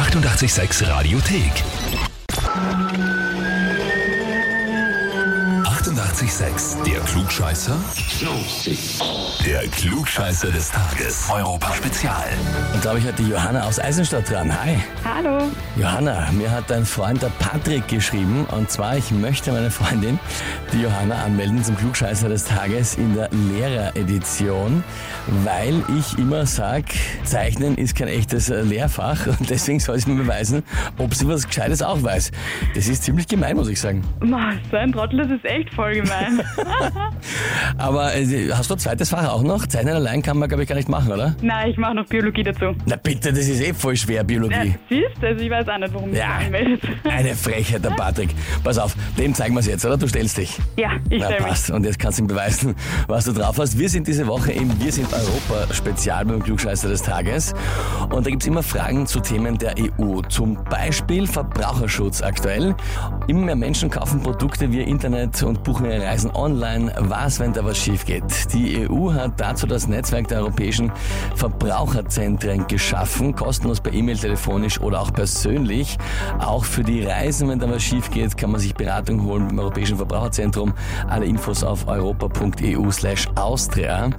886 Radiothek. 88,6. Der Klugscheißer? Der Klugscheißer des Tages. Europa Spezial. Und da habe ich heute die Johanna aus Eisenstadt dran. Hi. Hallo. Johanna, mir hat dein Freund der Patrick geschrieben. Und zwar, ich möchte meine Freundin, die Johanna, anmelden zum Klugscheißer des Tages in der Lehreredition, weil ich immer sage, Zeichnen ist kein echtes äh, Lehrfach und deswegen soll sie mir beweisen, ob sie was Gescheites auch weiß. Das ist ziemlich gemein, muss ich sagen. Ma, so ein Trottel, das ist echt voll gemein. Aber äh, hast du ein zweites Fach auch noch? Zeichnen allein kann man, glaube ich, gar nicht machen, oder? Nein, ich mache noch Biologie dazu. Na bitte, das ist eh voll schwer, Ja, Biologie. siehst du, also ich weiß auch nicht, warum Ja. dich anmeldest. Eine Frechheit, der Patrick. Pass auf, dem zeigen wir es jetzt, oder? Du stellst dich. Ja, ich stelle mich. Und jetzt kannst du ihm beweisen, was du drauf hast. Wir sind diese Woche im Wir sind Europa Spezial beim Klugscheißer des Tages. Und da gibt's immer Fragen zu Themen der EU. Zum Beispiel Verbraucherschutz aktuell. Immer mehr Menschen kaufen Produkte via Internet und buchen ihre Reisen online. Was, wenn da was schief geht? Die EU hat dazu das Netzwerk der europäischen Verbraucherzentren geschaffen. Kostenlos per E-Mail, telefonisch oder auch persönlich. Auch für die Reisen, wenn da was schief geht, kann man sich Beratung holen beim Europäischen Verbraucherzentrum. Alle Infos auf europa.eu slash Austria.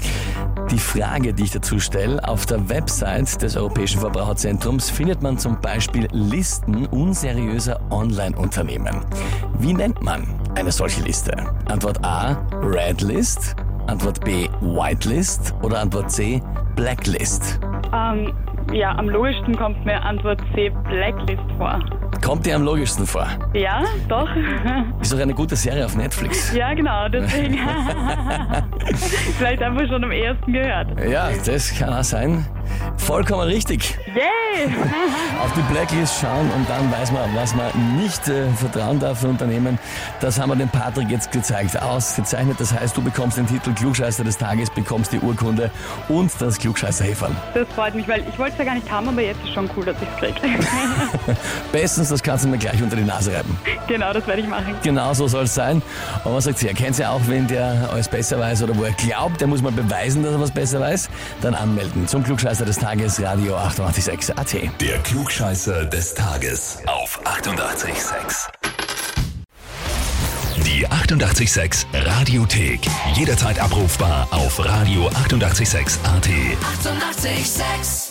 Die Frage, die ich dazu stelle, auf der Website des Europäischen Verbraucherzentrums findet man zum Beispiel Listen unseriöser Online-Unternehmen. Wie nennt man eine solche Liste? Antwort A, Red List. Antwort B, Whitelist. Oder Antwort C, Blacklist. Ähm, ja, am logischsten kommt mir Antwort C Blacklist vor. Kommt dir am logischsten vor. Ja, doch. Ist doch eine gute Serie auf Netflix. ja, genau, deswegen. Vielleicht einfach schon am ersten gehört. Ja, das kann auch sein. Vollkommen richtig. Yay! Auf die Blacklist schauen und dann weiß man, was man nicht äh, vertrauen darf für Unternehmen. Das haben wir dem Patrick jetzt gezeigt, ausgezeichnet. Das heißt, du bekommst den Titel Klugscheißer des Tages, bekommst die Urkunde und das klugscheißer -Häferl. Das freut mich, weil ich wollte es ja gar nicht haben, aber jetzt ist schon cool, dass ich es kriege. Bestens, das kannst du mir gleich unter die Nase reiben. genau, das werde ich machen. Genau so soll es sein. Und was sagt ihr? Kennt ihr auch, wenn der alles besser weiß oder wo er glaubt, der muss mal beweisen, dass er was besser weiß? Dann anmelden zum Klugscheißer des Tages, Radio 886 AT. Der Klugscheißer des Tages. Auf 88,6. Die 88,6 Radiothek. Jederzeit abrufbar auf radio886.at. 88,6. Eighty-eight, sex.